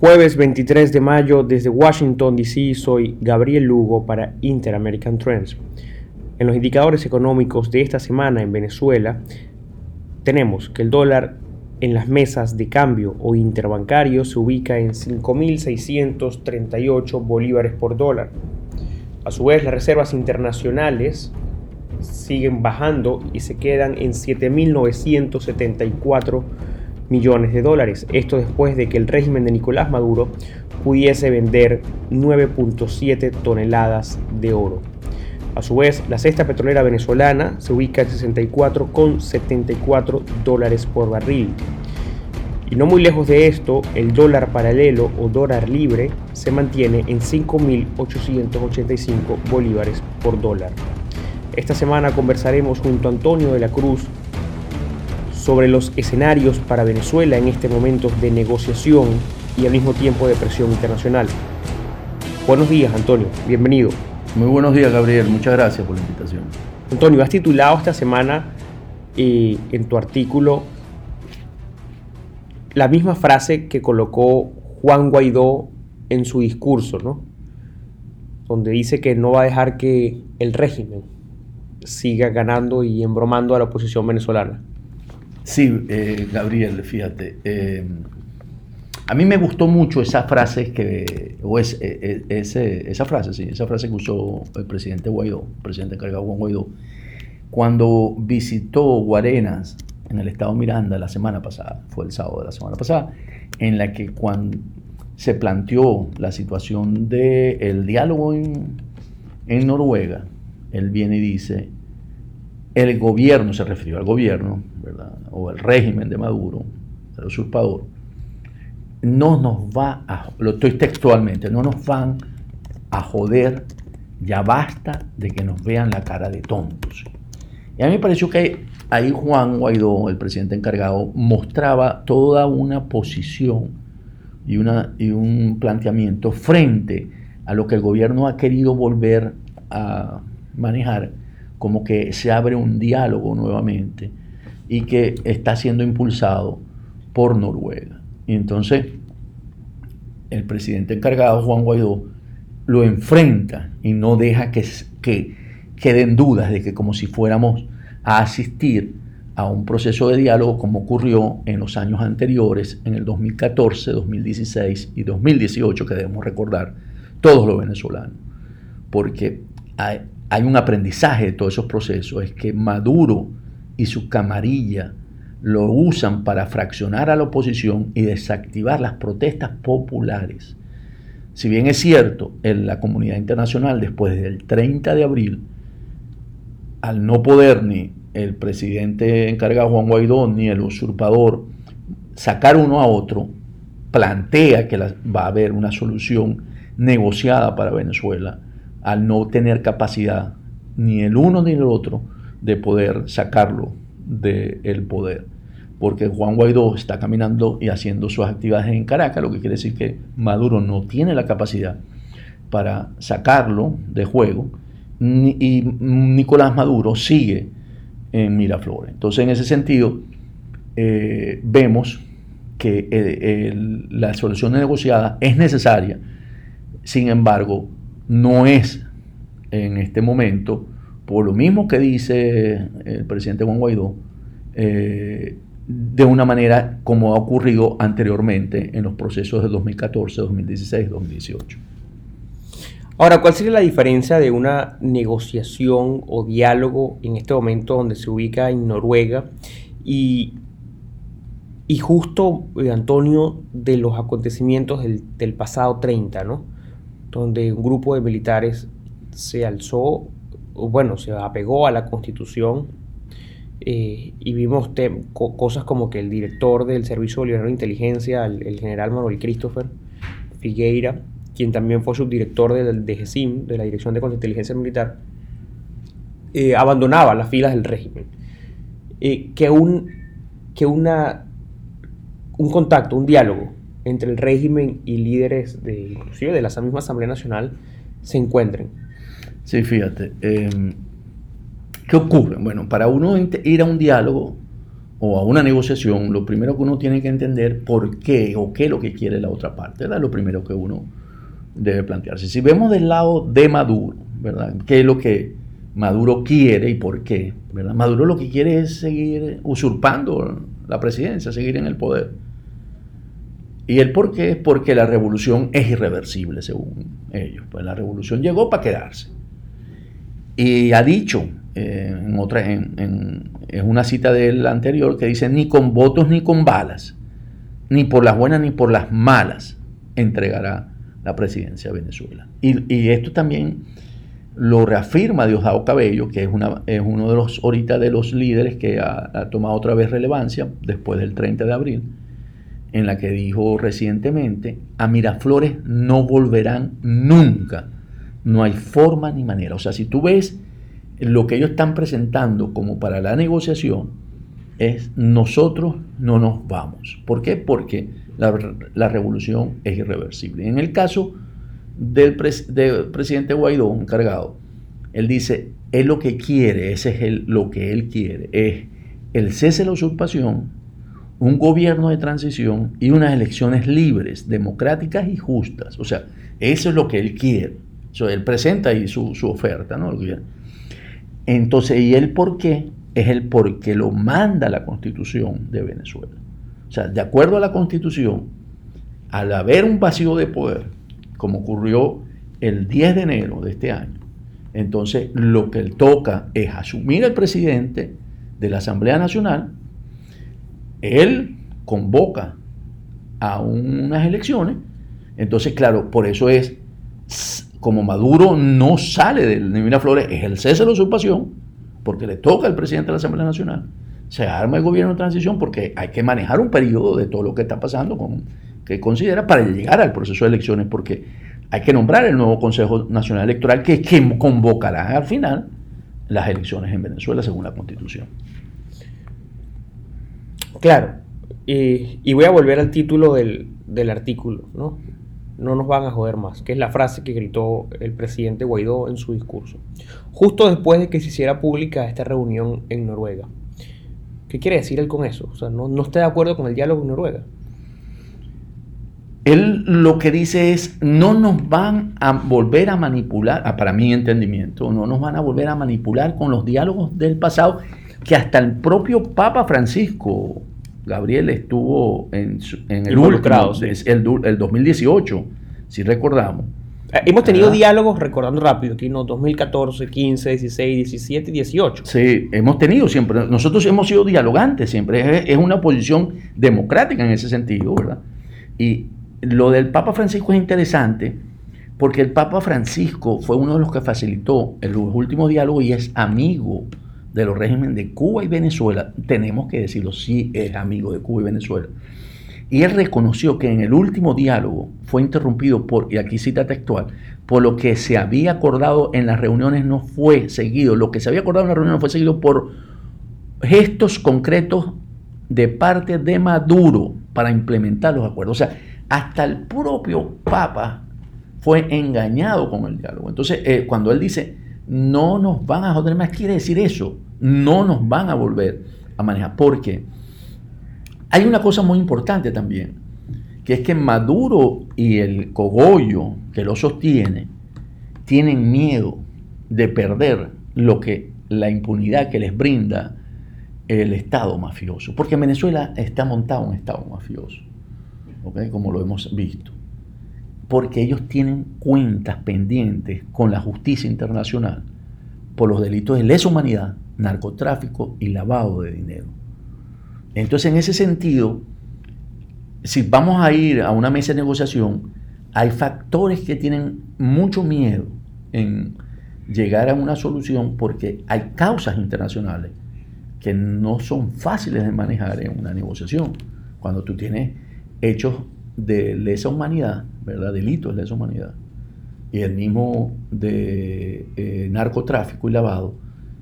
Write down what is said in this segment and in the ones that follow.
Jueves 23 de mayo desde Washington, D.C. soy Gabriel Lugo para Interamerican Trends. En los indicadores económicos de esta semana en Venezuela tenemos que el dólar en las mesas de cambio o interbancario se ubica en 5.638 bolívares por dólar. A su vez, las reservas internacionales siguen bajando y se quedan en 7.974 millones de dólares. Esto después de que el régimen de Nicolás Maduro pudiese vender 9.7 toneladas de oro. A su vez, la cesta petrolera venezolana se ubica en 64,74 dólares por barril. Y no muy lejos de esto, el dólar paralelo o dólar libre se mantiene en 5.885 bolívares por dólar. Esta semana conversaremos junto a Antonio de la Cruz sobre los escenarios para Venezuela en este momento de negociación y al mismo tiempo de presión internacional. Buenos días, Antonio. Bienvenido. Muy buenos días, Gabriel. Muchas gracias por la invitación. Antonio, has titulado esta semana eh, en tu artículo la misma frase que colocó Juan Guaidó en su discurso, ¿no? Donde dice que no va a dejar que el régimen siga ganando y embromando a la oposición venezolana. Sí, eh, Gabriel, fíjate. Eh, a mí me gustó mucho esa frase que, o es, e, e, esa frase, sí, esa frase que usó el presidente Guaidó, el presidente encargado Juan Guaidó, cuando visitó Guarenas en el estado Miranda la semana pasada, fue el sábado de la semana pasada, en la que cuando se planteó la situación del diálogo en, en Noruega, él viene y dice, el gobierno, se refirió al gobierno, ¿verdad? o el régimen de Maduro, el usurpador, no nos va a, lo estoy textualmente, no nos van a joder, ya basta de que nos vean la cara de tontos. Y a mí me pareció que ahí Juan Guaidó, el presidente encargado, mostraba toda una posición y, una, y un planteamiento frente a lo que el gobierno ha querido volver a manejar, como que se abre un diálogo nuevamente y que está siendo impulsado por Noruega. Y entonces el presidente encargado, Juan Guaidó, lo enfrenta y no deja que, que queden dudas de que como si fuéramos a asistir a un proceso de diálogo como ocurrió en los años anteriores, en el 2014, 2016 y 2018, que debemos recordar todos los venezolanos. Porque hay, un aprendizaje de todos esos procesos, es que Maduro y su camarilla lo usan para fraccionar a la oposición y desactivar las protestas populares. Si bien es cierto, en la comunidad internacional, después del 30 de abril, al no poder ni el presidente encargado Juan Guaidó ni el usurpador sacar uno a otro, plantea que va a haber una solución negociada para Venezuela al no tener capacidad ni el uno ni el otro de poder sacarlo del poder porque Juan Guaidó está caminando y haciendo sus actividades en Caracas, lo que quiere decir que Maduro no tiene la capacidad para sacarlo de juego y Nicolás Maduro sigue en Miraflores. Entonces, en ese sentido, eh, vemos que eh, la solución negociada es necesaria, sin embargo, no es en este momento, por lo mismo que dice el presidente Juan Guaidó, eh, de una manera como ha ocurrido anteriormente en los procesos de 2014, 2016, 2018. Ahora, ¿cuál sería la diferencia de una negociación o diálogo en este momento donde se ubica en Noruega y, y justo, eh, Antonio, de los acontecimientos del, del, pasado 30, ¿no? Donde un grupo de militares se alzó, bueno, se apegó a la constitución eh, y vimos cosas como que el director del Servicio Bolivariano de Inteligencia, el, general Manuel Christopher Figueira, quien también fue subdirector del de GESIM, de la Dirección de Contrainteligencia Militar, eh, abandonaba las filas del régimen. Eh, que un, que una, un contacto, un diálogo entre el régimen y líderes de, inclusive de la misma Asamblea Nacional se encuentren. Sí, fíjate. Em, ¿Qué ocurre? Bueno, para uno ir a un diálogo o a una negociación, lo primero que uno tiene que entender por qué o qué es lo que quiere la otra parte, ¿verdad? Lo primero que uno debe plantearse. Si vemos del lado de Maduro, ¿verdad? ¿Qué es lo que Maduro quiere y por qué? ¿verdad? Maduro lo que quiere es seguir usurpando la presidencia, seguir en el poder. ¿Y el por qué? Es porque la revolución es irreversible, según ellos. Pues la revolución llegó para quedarse. Y ha dicho, eh, en, otra, una cita del anterior, que dice, ni con votos ni con balas, ni por las buenas ni por las malas, entregará la presidencia de Venezuela. Y, esto también lo reafirma Diosdado Cabello, que es, una, es uno de los ahorita de los líderes que ha, ha tomado otra vez relevancia después del 30 de abril en la que dijo recientemente, a Miraflores no volverán nunca. No hay forma ni manera. O sea, si tú ves lo que ellos están presentando como para la negociación, es nosotros no nos vamos. ¿Por qué? Porque la, revolución es irreversible. En el caso del, presidente Guaidó, encargado, él dice, es lo que quiere, ese es el, lo que él quiere, es el cese de la usurpación, un gobierno de transición y unas elecciones libres, democráticas y justas. O sea, eso es lo que él quiere. él presenta ahí su, oferta, ¿no? Entonces, ¿y el por qué? Es el por qué lo manda la constitución de Venezuela. O sea, de acuerdo a la constitución, al haber un vacío de poder, como ocurrió el 10 de enero de este año, entonces lo que él toca es asumir el presidente de la Asamblea Nacional él convoca a unas elecciones, entonces claro, por eso es, como Maduro no sale de Miraflores, es el cese de la usurpación, porque le toca al presidente de la Asamblea Nacional, se arma el gobierno de transición porque hay que manejar un periodo de todo lo que está pasando, que considera para llegar al proceso de elecciones, porque hay que nombrar el nuevo Consejo Nacional Electoral que, que convocará al final las elecciones en Venezuela según la Constitución. Claro, y, voy a volver al título del, artículo, ¿no? No nos van a joder más, que es la frase que gritó el presidente Guaidó en su discurso, justo después de que se hiciera pública esta reunión en Noruega. ¿Qué quiere decir él con eso? O sea, no, no está de acuerdo con el diálogo en Noruega. Él lo que dice es, no nos van a volver a manipular, ah, para mi entendimiento, no nos van a volver a manipular con los diálogos del pasado, que hasta el propio Papa Francisco Gabriel estuvo en, en el último, el, el 2018, si recordamos. Eh, hemos tenido diálogos, recordando rápido, aquí no, 2014, 15, 16, 17 y 18. Sí, hemos tenido siempre. Nosotros hemos sido dialogantes siempre. Es, una posición democrática en ese sentido, ¿verdad? Y lo del Papa Francisco es interesante porque el Papa Francisco fue uno de los que facilitó el último diálogo y es amigo de los regímenes de Cuba y Venezuela, tenemos que decirlo, sí es amigo de Cuba y Venezuela. Y él reconoció que en el último diálogo fue interrumpido por, y aquí cita textual, por lo que se había acordado en las reuniones no fue seguido, lo que se había acordado en las reuniones fue seguido por gestos concretos de parte de Maduro para implementar los acuerdos. O sea, hasta el propio Papa fue engañado con el diálogo. Entonces, eh, cuando él dice, no nos van a joder más, quiere decir eso, no nos van a volver a manejar. Porque hay una cosa muy importante también, que es que Maduro y el cogollo que lo sostiene tienen miedo de perder lo que la impunidad que les brinda el Estado mafioso. Porque en Venezuela está montado un Estado mafioso, como lo hemos visto porque ellos tienen cuentas pendientes con la justicia internacional por los delitos de lesa humanidad, narcotráfico y lavado de dinero. Entonces, en ese sentido, si vamos a ir a una mesa de negociación, hay factores que tienen mucho miedo en llegar a una solución porque hay causas internacionales que no son fáciles de manejar en una negociación. Cuando tú tienes hechos de lesa humanidad, ¿verdad? Delitos de lesa humanidad, y el mismo de eh, narcotráfico y lavado,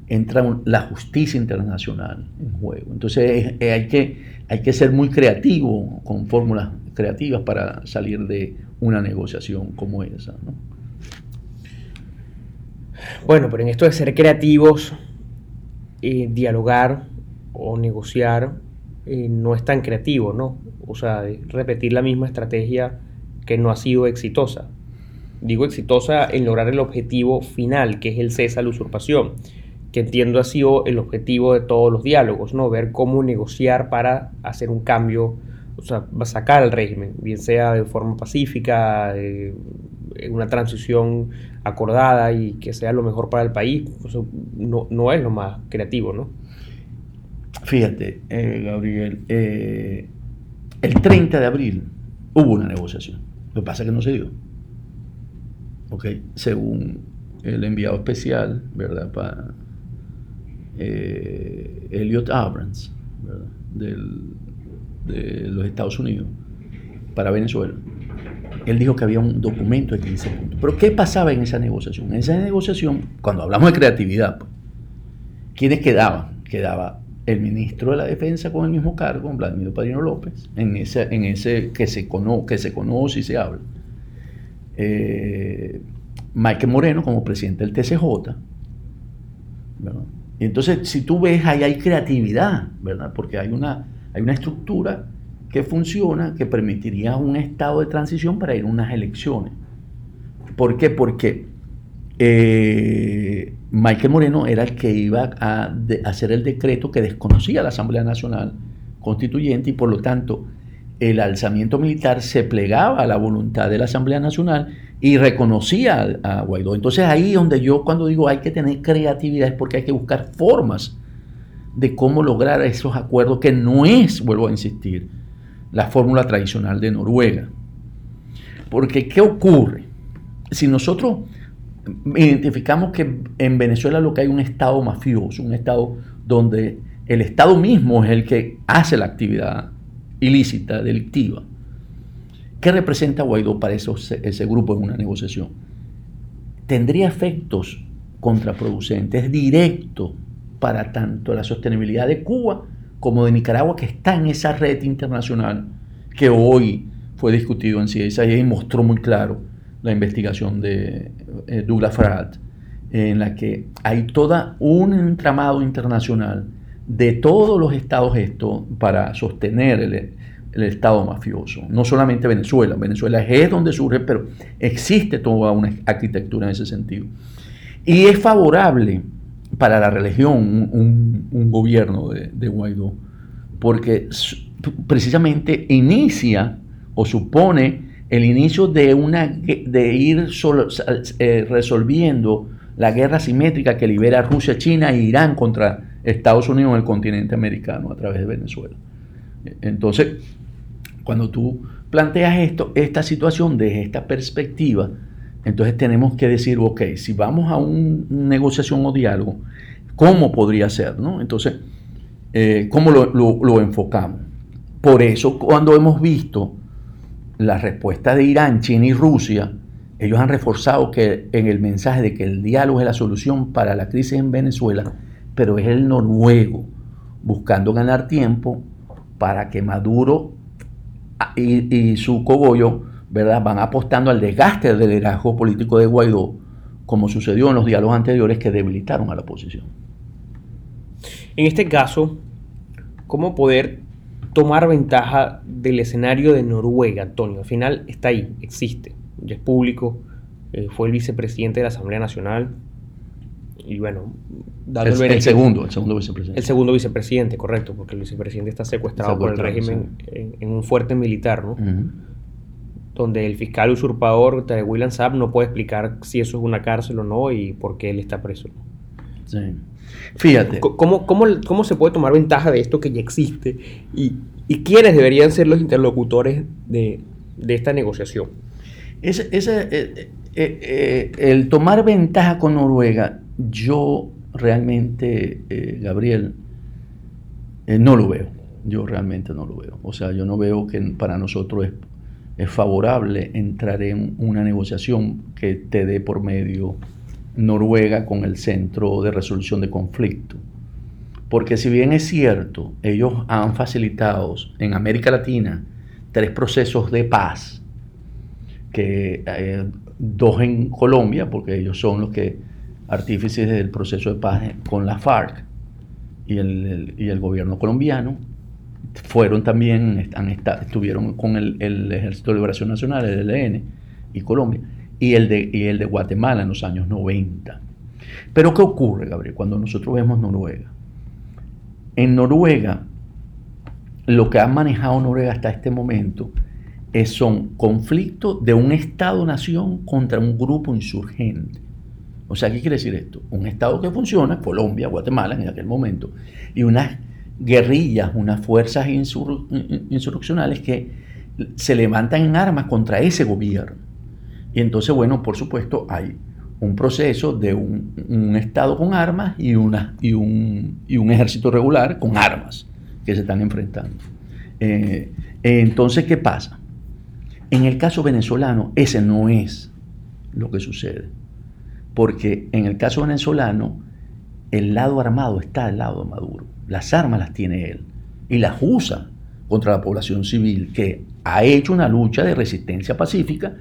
entra la justicia internacional en juego. Entonces hay, que, hay que ser muy creativo, con fórmulas creativas para salir de una negociación como esa. Bueno, pero en esto de ser creativos, eh, dialogar o negociar, eh, no es tan creativo, ¿no? O sea, repetir la misma estrategia que no ha sido exitosa. Digo exitosa en lograr el objetivo final, que es el cese a la usurpación, que entiendo ha sido el objetivo de todos los diálogos, ¿no? Ver cómo negociar para hacer un cambio, o sea, sacar al régimen, bien sea de forma pacífica, en una transición acordada y que sea lo mejor para el país, no, no, es lo más creativo, ¿no? Fíjate, eh, Gabriel, eh, el 30 de abril hubo una negociación. Lo que pasa es que no se dio. ¿Ok? Según el enviado especial, ¿verdad? Para eh, Elliot Abrams, ¿verdad? de los Estados Unidos, para Venezuela. Él dijo que había un documento de 15 puntos. Pero ¿qué pasaba en esa negociación? En esa negociación, cuando hablamos de creatividad, pues, ¿quiénes quedaban? Quedaba el ministro de la Defensa con el mismo cargo, Vladimir Padrino López, en ese, en ese que, se que se conoce y se habla. Eh, Michael Moreno como presidente del TCJ. Y entonces, si tú ves, ahí hay creatividad, ¿verdad? Porque hay una, hay una estructura que funciona que permitiría un estado de transición para ir a unas elecciones. ¿Por qué? Porque eh, Michael Moreno era el que iba a, hacer el decreto que desconocía la Asamblea Nacional Constituyente y por lo tanto el alzamiento militar se plegaba a la voluntad de la Asamblea Nacional y reconocía a, Guaidó. Entonces ahí donde yo cuando digo hay que tener creatividad es porque hay que buscar formas de cómo lograr esos acuerdos que no es, vuelvo a insistir, la fórmula tradicional de Noruega. Porque ¿qué ocurre? Si nosotros identificamos que en Venezuela lo que hay un Estado mafioso, un Estado donde el Estado mismo es el que hace la actividad ilícita, delictiva. ¿Qué representa Guaidó para ese grupo en una negociación? Tendría efectos contraproducentes directos para tanto la sostenibilidad de Cuba como de Nicaragua, que está en esa red internacional que hoy fue discutido en CISA y mostró muy claro la investigación de eh, Douglas Farad, en la que hay todo un entramado internacional de todos los estados esto para sostener el, estado mafioso. No solamente Venezuela, Venezuela es donde surge, pero existe toda una arquitectura en ese sentido. Y es favorable para la religión un, gobierno de, Guaidó, porque precisamente inicia o supone el inicio de, una, de ir eh, resolviendo la guerra simétrica que libera Rusia, China e Irán contra Estados Unidos en el continente americano a través de Venezuela. Entonces, cuando tú planteas esto, esta situación desde esta perspectiva, entonces tenemos que decir, ok, si vamos a una negociación o diálogo, ¿cómo podría ser? ¿no? Entonces, eh, ¿cómo lo, lo enfocamos? Por eso, cuando hemos visto la respuesta de Irán, China y Rusia, ellos han reforzado que en el mensaje de que el diálogo es la solución para la crisis en Venezuela, pero es el noruego buscando ganar tiempo para que Maduro y, su cogollo ¿verdad? van apostando al desgaste del liderazgo político de Guaidó, como sucedió en los diálogos anteriores que debilitaron a la oposición. En este caso, ¿cómo poder tomar ventaja del escenario de Noruega, Antonio. Al final está ahí, existe, ya es público, eh, fue el vicepresidente de la Asamblea Nacional y bueno, el, el, segundo, el segundo vicepresidente. El segundo vicepresidente, correcto, porque el vicepresidente está secuestrado, por el régimen en, un fuerte militar, ¿no? Donde el fiscal usurpador, William Saab, no puede explicar si eso es una cárcel o no y por qué él está preso. Sí. Fíjate. ¿Cómo, cómo, se puede tomar ventaja de esto que ya existe? ¿Y, quiénes deberían ser los interlocutores de, esta negociación? Ese, ese, eh, eh, eh, el tomar ventaja con Noruega, yo realmente, Gabriel, no lo veo. Yo realmente no lo veo. O sea, yo no veo que para nosotros es, es favorable entrar en una negociación que te dé por medio Noruega con el Centro de Resolución de Conflicto. Porque si bien es cierto, ellos han facilitado en América Latina tres procesos de paz, que eh, dos en Colombia, porque ellos son los que artífices del proceso de paz con la FARC y el, y el gobierno colombiano, fueron también, estuvieron con el, Ejército de Liberación Nacional, el ELN, y Colombia, y el, de, y el de Guatemala en los años 90. Pero ¿qué ocurre, Gabriel, cuando nosotros vemos Noruega? En Noruega, lo que ha manejado Noruega hasta este momento es, son conflictos de un Estado-nación contra un grupo insurgente. O sea, ¿qué quiere decir esto? Un Estado que funciona, Colombia, Guatemala en aquel momento, y unas guerrillas, unas fuerzas insurreccionales que se levantan en armas contra ese gobierno. Y entonces, bueno, por supuesto, hay un proceso de un, Estado con armas y, una, y, un, y, un, ejército regular con armas que se están enfrentando. Eh, entonces, ¿qué pasa? En el caso venezolano, ese no es lo que sucede. Porque en el caso venezolano, el lado armado está al lado de Maduro. Las armas las tiene él y las usa contra la población civil que ha hecho una lucha de resistencia pacífica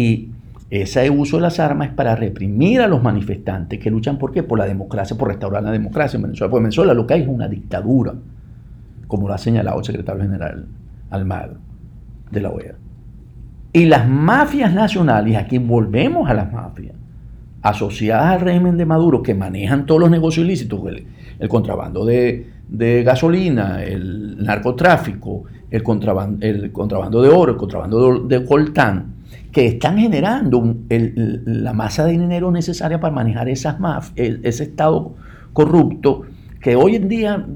y ese uso de las armas es para reprimir a los manifestantes que luchan por qué? Por la democracia, por restaurar la democracia en Venezuela. Porque Venezuela lo que hay es una dictadura, como lo ha señalado el secretario general Almagro de la OEA. Y las mafias nacionales, aquí volvemos a las mafias, asociadas al régimen de Maduro, que manejan todos los negocios ilícitos, el, contrabando de, gasolina, el narcotráfico, el contrabando, el contrabando de oro, el contrabando de, coltán, que están generando la masa de dinero necesaria para manejar esas mafias, ese estado corrupto, que hoy en día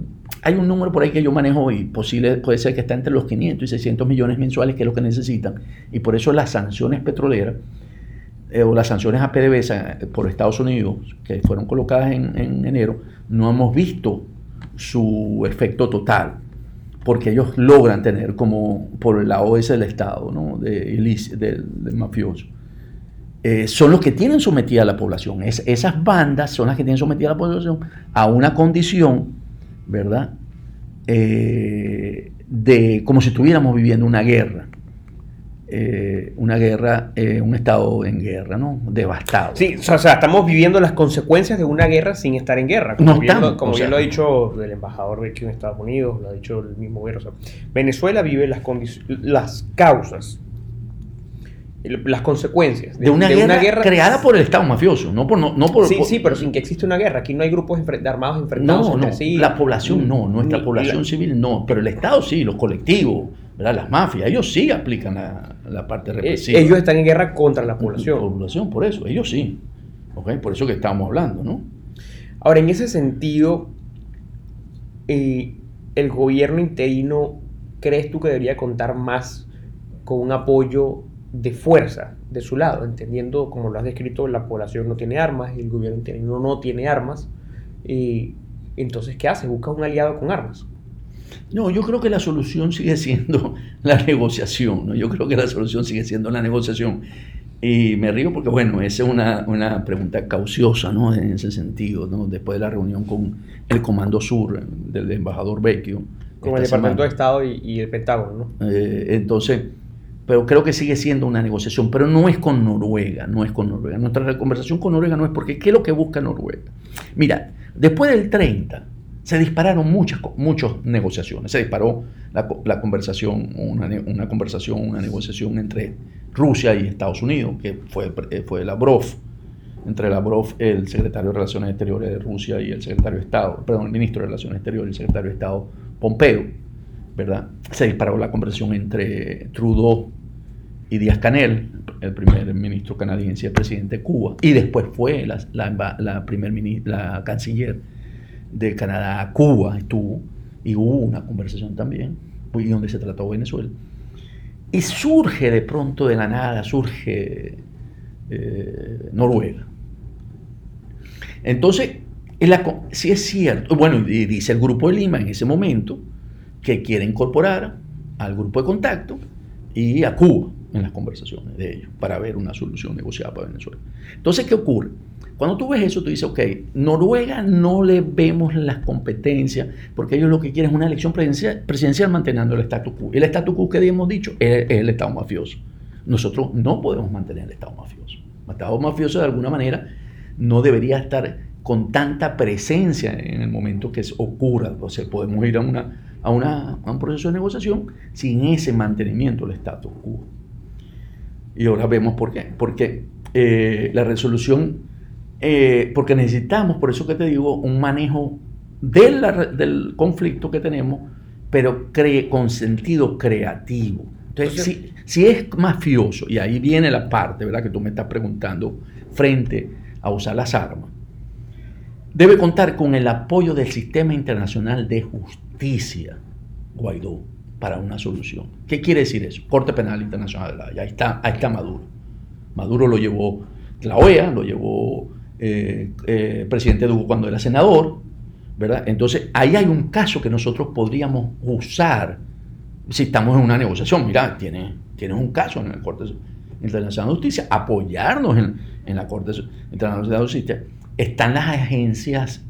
hay un número por ahí que yo manejo y posible, puede ser que está entre los 500 y 600 millones mensuales, que es lo que necesitan. Y por eso las sanciones petroleras eh, o las sanciones a PDVSA por Estados Unidos, que fueron colocadas en, enero, no hemos visto su efecto total, porque ellos logran tener como por el lado ese del Estado, ¿no? de, del, mafioso. Eh, son los que tienen sometida a la población. Es, esas bandas son las que tienen sometida a la población a una condición ¿verdad? Eh, de como si estuviéramos viviendo una guerra. Eh, una guerra, eh, un estado en guerra, ¿no? Devastado. Sí, o sea, estamos viviendo las consecuencias de una guerra sin estar en guerra. Como, bien, lo, como bien lo ha dicho el embajador de en Estados Unidos, lo ha dicho el mismo gobierno. Venezuela vive las, las causas las consecuencias de, una, guerra creada por el Estado mafioso, no por no, por sí, sí, pero sin que exista una guerra. Aquí no hay grupos armados enfrentados no, no, La población no, nuestra población civil no, pero el Estado sí, los colectivos, ¿verdad? las mafias, ellos sí aplican la, parte eh, represiva. Ellos están en guerra contra la población. La población, por eso, ellos sí. ¿okay? Por eso que estamos hablando, ¿no? Ahora, en ese sentido, eh, el gobierno interino, ¿crees tú que debería contar más con un apoyo de fuerza de su lado, entendiendo, como lo has descrito, la población no tiene armas y el gobierno no, no tiene armas. Y entonces, ¿qué hace? Busca un aliado con armas. No, yo creo que la solución sigue siendo la negociación, ¿no? Yo creo que la solución sigue siendo la negociación. Y me río porque, bueno, esa es una, una pregunta cauciosa, ¿no? En ese sentido, ¿no? Después de la reunión con el Comando Sur del embajador Vecchio. Con el Departamento de Estado y, el Pentágono, ¿no? Eh, entonces, pero creo que sigue siendo una negociación, pero no es con Noruega, no es con Noruega. Nuestra conversación con Noruega no es porque, ¿qué es lo que busca Noruega? Mira, después del 30 se dispararon muchas, muchas negociaciones, se disparó la, conversación, una, conversación, una negociación entre Rusia y Estados Unidos, que fue, eh, fue Lavrov, entre Lavrov, el secretario de Relaciones Exteriores de Rusia y el secretario de Estado, perdón, ministro de Relaciones Exteriores y el secretario de Estado Pompeo ¿verdad? Se disparó la conversación entre Trudeau y Díaz Canel, el primer ministro canadiense y el presidente de Cuba, y después fue la, la, primer la canciller de Canadá a Cuba, estuvo, y hubo una conversación también, y donde se trató Venezuela. Y surge de pronto de la nada, surge eh, Noruega. Entonces, si es cierto, bueno, dice el Grupo de Lima en ese momento, que quiere incorporar al grupo de contacto y a Cuba en las conversaciones de ellos para ver una solución negociada para Venezuela. Entonces, ¿qué ocurre? Cuando tú ves eso, tú dices, ok, Noruega no le vemos las competencias porque ellos lo que quieren es una elección presidencial, manteniendo el status quo. El status quo que hemos dicho es, el Estado mafioso. Nosotros no podemos mantener el Estado mafioso. El Estado mafioso de alguna manera no debería estar con tanta presencia en el momento que ocurra. O sea, podemos ir a una a, a un proceso de negociación sin ese mantenimiento del status quo. Y ahora vemos por qué. Porque eh, la resolución, eh, porque necesitamos, por eso que te digo, un manejo del conflicto que tenemos, pero con sentido creativo. Entonces, si, si, es mafioso, y ahí viene la parte, ¿verdad? Que tú me estás preguntando, frente a usar las armas, debe contar con el apoyo del sistema internacional de justicia, Guaidó, para una solución. ¿Qué quiere decir eso? Corte Penal Internacional de ahí está, ahí está Maduro. Maduro lo llevó la OEA, lo llevó eh, eh, presidente Dugo cuando era senador, ¿verdad? Entonces, ahí hay un caso que nosotros podríamos usar si estamos en una negociación. Mira, tienes un caso en la Corte Internacional de Justicia, apoyarnos en, en la Corte Internacional de Justicia. Están las agencias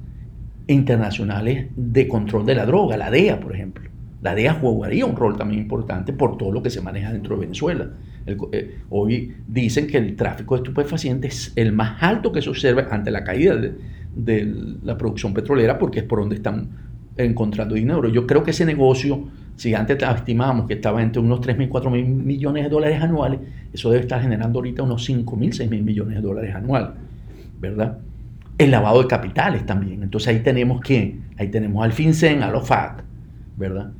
internacionales de control de la droga, la DEA, por ejemplo. La DEA jugaría un rol también importante por todo lo que se maneja dentro de Venezuela. Eh, hoy dicen que el tráfico de estupefacientes es el más alto que se observa ante la caída de, la producción petrolera porque es por donde están encontrando dinero. Yo creo que ese negocio, si antes estimábamos que estaba entre unos 3 mil, 4 mil millones de dólares anuales, eso debe estar generando ahorita unos 5 mil, 6 mil millones de dólares anuales, ¿verdad? El lavado de capitales también. Entonces ahí tenemos quién? Ahí tenemos al FinCEN, a los FAC, ¿verdad?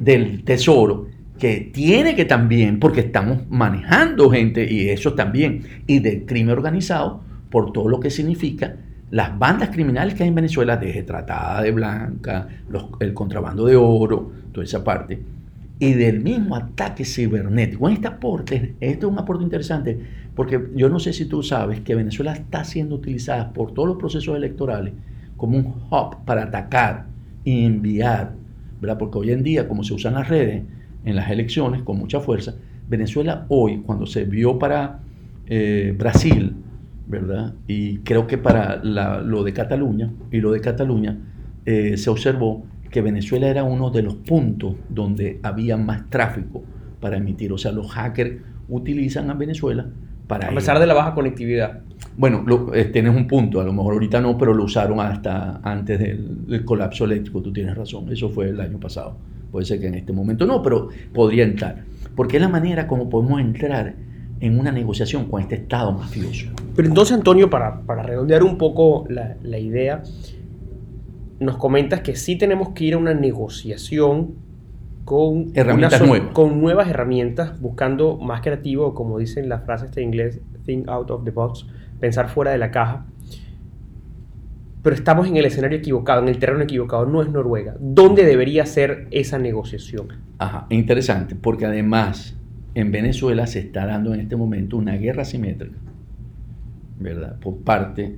Del Tesoro, que tiene que también, porque estamos manejando gente, y eso también, y del crimen organizado, por todo lo que significa las bandas criminales que hay en Venezuela, desde tratada de blanca, el contrabando de oro, toda esa parte, y del mismo ataque cibernético. En este aporte, esto es un aporte interesante, porque yo no sé si tú sabes que Venezuela está siendo utilizada por todos los procesos electorales como un hub para atacar y enviar, ¿verdad? Porque hoy en día, como se usan las redes en las elecciones con mucha fuerza, Venezuela hoy, cuando se vio para eh, Brasil, ¿verdad? Y creo que para lo de Cataluña y lo de Cataluña eh, se observó que Venezuela era uno de los puntos donde había más tráfico para emitir. O sea, los hackers utilizan a Venezuela para... A pesar de la baja conectividad. Bueno, eh, tienes un punto, a lo mejor ahorita no, pero lo usaron hasta antes del, del, colapso eléctrico, tú tienes razón, eso fue el año pasado. Puede ser que en este momento no, pero podría entrar. Porque es la manera como podemos entrar en una negociación con este Estado mafioso. Pero entonces, Antonio, para, para redondear un poco la, la, idea, nos comentas que sí tenemos que ir a una negociación con, herramientas nuevas. con nuevas herramientas, buscando más creativo, como dicen las frases de inglés, think out of the box, pensar fuera de la caja. Pero estamos en el escenario equivocado, en el terreno equivocado, no es Noruega. ¿Dónde debería ser esa negociación? Ajá, interesante, porque además en Venezuela se está dando en este momento una guerra simétrica, ¿verdad? Por parte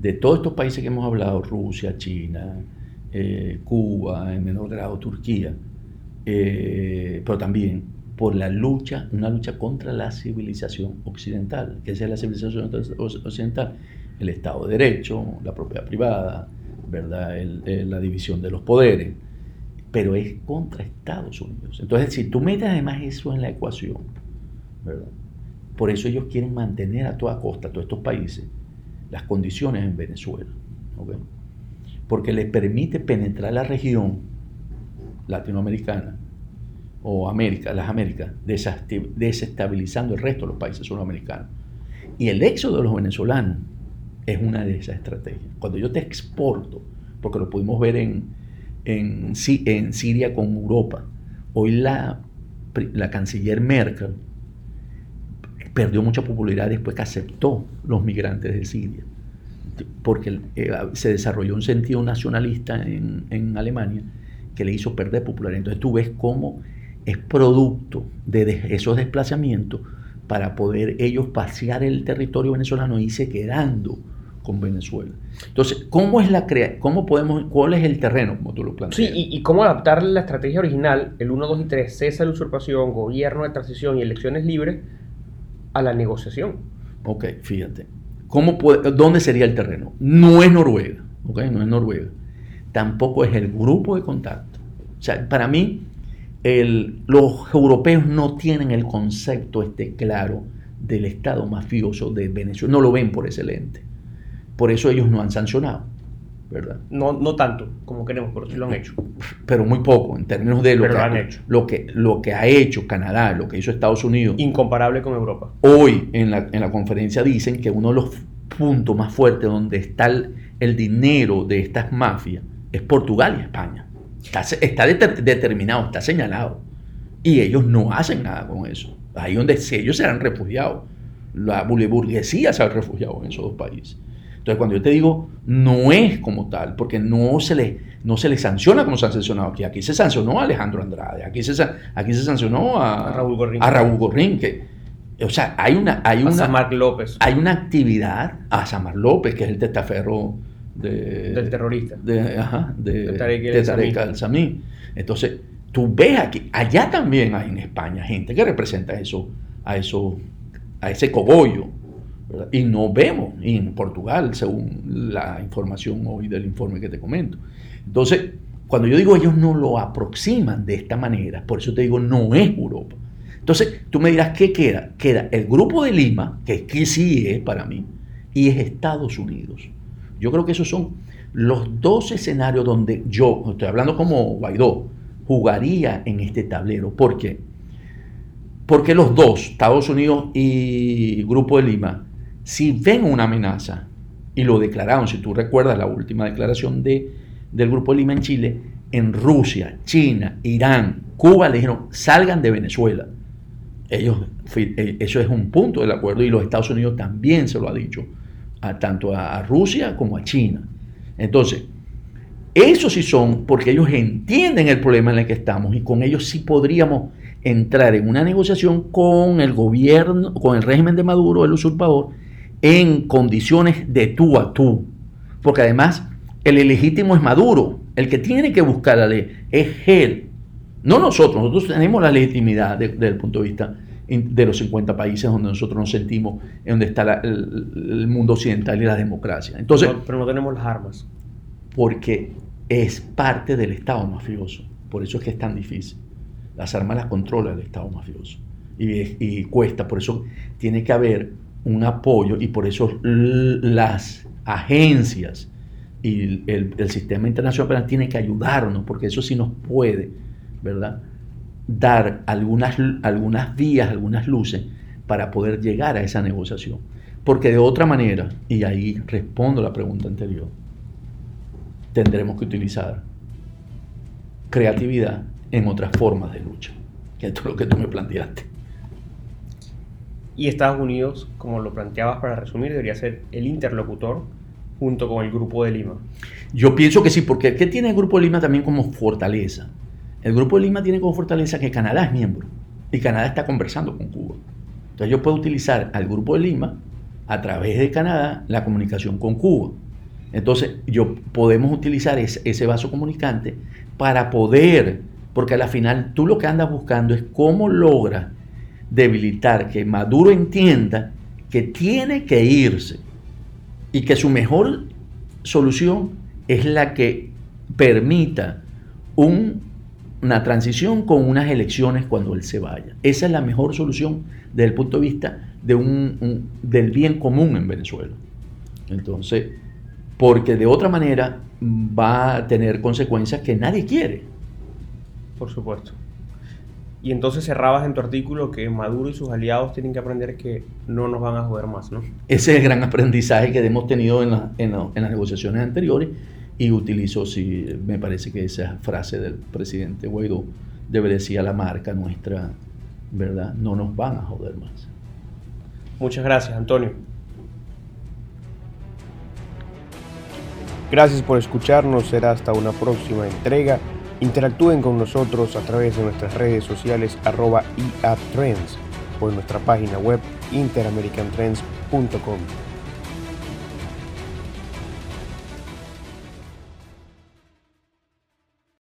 de todos estos países que hemos hablado, Rusia, China, eh, Cuba, en menor grado Turquía, eh, pero también por la lucha, una lucha contra la civilización occidental. ¿Qué es la civilización occidental? El Estado de Derecho, la propiedad privada, ¿verdad? la división de los poderes pero es contra Estados Unidos. Entonces, si tú metes además eso en la ecuación, ¿verdad? Por eso ellos quieren mantener a toda costa, a todos estos países, las condiciones en Venezuela. ¿okay? Porque les permite penetrar la región latinoamericana o América, las Américas, desestabilizando el resto de los países sudamericanos. Y el éxodo de los venezolanos es una de esas estrategias. Cuando yo te exporto, porque lo pudimos ver en, en, Siria con Europa. Hoy la, la canciller Merkel perdió mucha popularidad después que aceptó los migrantes de Siria, porque eh, se desarrolló un sentido nacionalista en, Alemania que le hizo perder popularidad. Entonces tú ves cómo es producto de esos desplazamientos para poder ellos pasear el territorio venezolano y irse quedando con Venezuela. Entonces, ¿cómo es la crea cómo podemos, cuál es el terreno, como tú lo planteas? Sí, y, cómo adaptar la estrategia original, el 1, 2 y 3, cesa la usurpación, gobierno de transición y elecciones libres, a la negociación. Ok, fíjate. ¿Cómo puede, ¿Dónde sería el terreno? No es Noruega, ok, no es Noruega. Tampoco es el grupo de contacto. O sea, para mí, el, los europeos no tienen el concepto este claro del Estado mafioso de Venezuela. No lo ven por ese lente. Por eso ellos no han sancionado. ¿verdad? No, no tanto como queremos, pero sí lo han hecho. Pero muy poco, en términos de lo, Pero que, lo ha- han hecho. lo, que, lo que ha hecho Canadá, lo que hizo Estados Unidos. Incomparable con Europa. Hoy en la, en la conferencia dicen que uno de los puntos más fuertes donde está el, el dinero de estas mafias es Portugal y España. Está, está deter- determinado, está señalado. Y ellos no hacen nada con eso. Ahí donde ellos se han refugiado. La burguesía se ha refugiado en esos dos países. Entonces, cuando yo te digo, no es como tal, porque no se le, no se le sanciona como se han sancionado aquí. Aquí se sancionó a Alejandro Andrade, aquí se, aquí se sancionó a, A Raúl Gorrín. a Raúl Gorrín, que, o sea, hay una, hay A una, Samar López, hay una actividad a Samar López, que es el testaferro de, del terrorista. de, ajá, de, De Tarek El de Tarek Samí. El Samí. Entonces, tú ves aquí, allá también hay en España gente que representa eso, a eso, a ese cogollo. ¿verdad? Y no vemos y en Portugal, según la información hoy del informe que te comento. Entonces, cuando yo digo ellos no lo aproximan de esta manera, por eso te digo, no es Europa. Entonces, tú me dirás, ¿qué queda? Queda el grupo de Lima, que, que sí es para mí, y es Estados Unidos. Yo creo que esos son los dos escenarios donde yo, estoy hablando como Guaidó, jugaría en este tablero. ¿Por qué? Porque los dos, Estados Unidos y Grupo de Lima, si ven una amenaza, y lo declararon, si tú recuerdas la última declaración de, del Grupo de Lima en Chile, en Rusia, China, Irán, Cuba le dijeron, salgan de Venezuela. Ellos, eh, eso es un punto del acuerdo y los Estados Unidos también se lo ha dicho, tanto a, Rusia como a China. Entonces, esos sí son porque ellos entienden el problema en el que estamos y con ellos sí podríamos entrar en una negociación con el gobierno, con el régimen de Maduro, el usurpador, en condiciones de tú a tú. Porque además el ilegítimo es Maduro, el que tiene que buscar la ley es él, no nosotros, nosotros tenemos la legitimidad de- desde el punto de vista de los 50 países donde nosotros nos sentimos, en donde está la- el, el mundo occidental y la democracia. Entonces, No- pero no tenemos las armas. porque es parte del Estado mafioso. Por eso es que es tan difícil. Las armas las controla el Estado mafioso. Y, es- y cuesta, por eso tiene que haber un apoyo y por eso las agencias y el, el sistema internacional tiene que ayudarnos, porque eso sí nos puede, ¿verdad? Dar algunas, algunas vías, algunas luces para poder llegar a esa negociación. Porque de otra manera, y ahí respondo la pregunta anterior, tendremos que utilizar creatividad en otras formas de lucha, que esto es lo que tú me planteaste. Y Estados Unidos, como lo planteabas para resumir, debería ser el interlocutor junto con el Grupo de Lima. Yo pienso que sí, porque ¿qué tiene el Grupo de Lima también como fortaleza? El Grupo de Lima tiene como fortaleza que Canadá es miembro y Canadá está conversando con Cuba. Entonces yo puedo utilizar al Grupo de Lima a través de Canadá la comunicación con Cuba. Entonces yo podemos utilizar ese, ese vaso comunicante para poder, porque a la final tú lo que andas buscando es cómo logras debilitar, que Maduro entienda que tiene que irse y que su mejor solución es la que permita un- una transición con unas elecciones cuando él se vaya. Esa es la mejor solución desde el punto de vista de un- un- del bien común en Venezuela. Entonces, porque de otra manera va a tener consecuencias que nadie quiere. Por supuesto. Y entonces cerrabas en tu artículo que Maduro y sus aliados tienen que aprender que no nos van a joder más, ¿no? Ese es el gran aprendizaje que hemos tenido en, la- en la- en las negociaciones anteriores y utilizo, sí, me parece que esa frase del presidente Guaidó debe decir a la marca nuestra, ¿verdad? No nos van a joder más. Muchas gracias, Antonio. Gracias por escucharnos. Será hasta una próxima entrega. Interactúen con nosotros a través de nuestras redes sociales arroba iatrends o en nuestra página web interamericantrends.com.